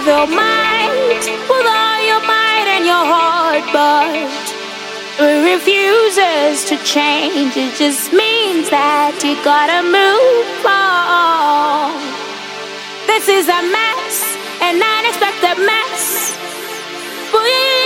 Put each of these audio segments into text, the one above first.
with your with all your might and your heart, but it refuses to change. It just means that you gotta move on. This is a mess, an unexpected mess. Boo-yee.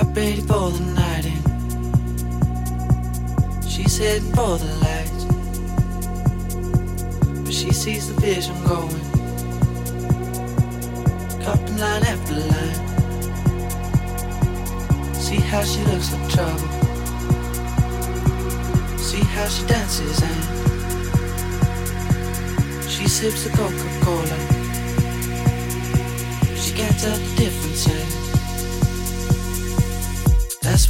Got ready for the night. She's heading for the lights. But she sees the vision going. Cupping line after line. See how she looks like trouble. See how she dances and she sips the Coca-Cola. She can't tell the difference yet. That's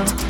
Huh?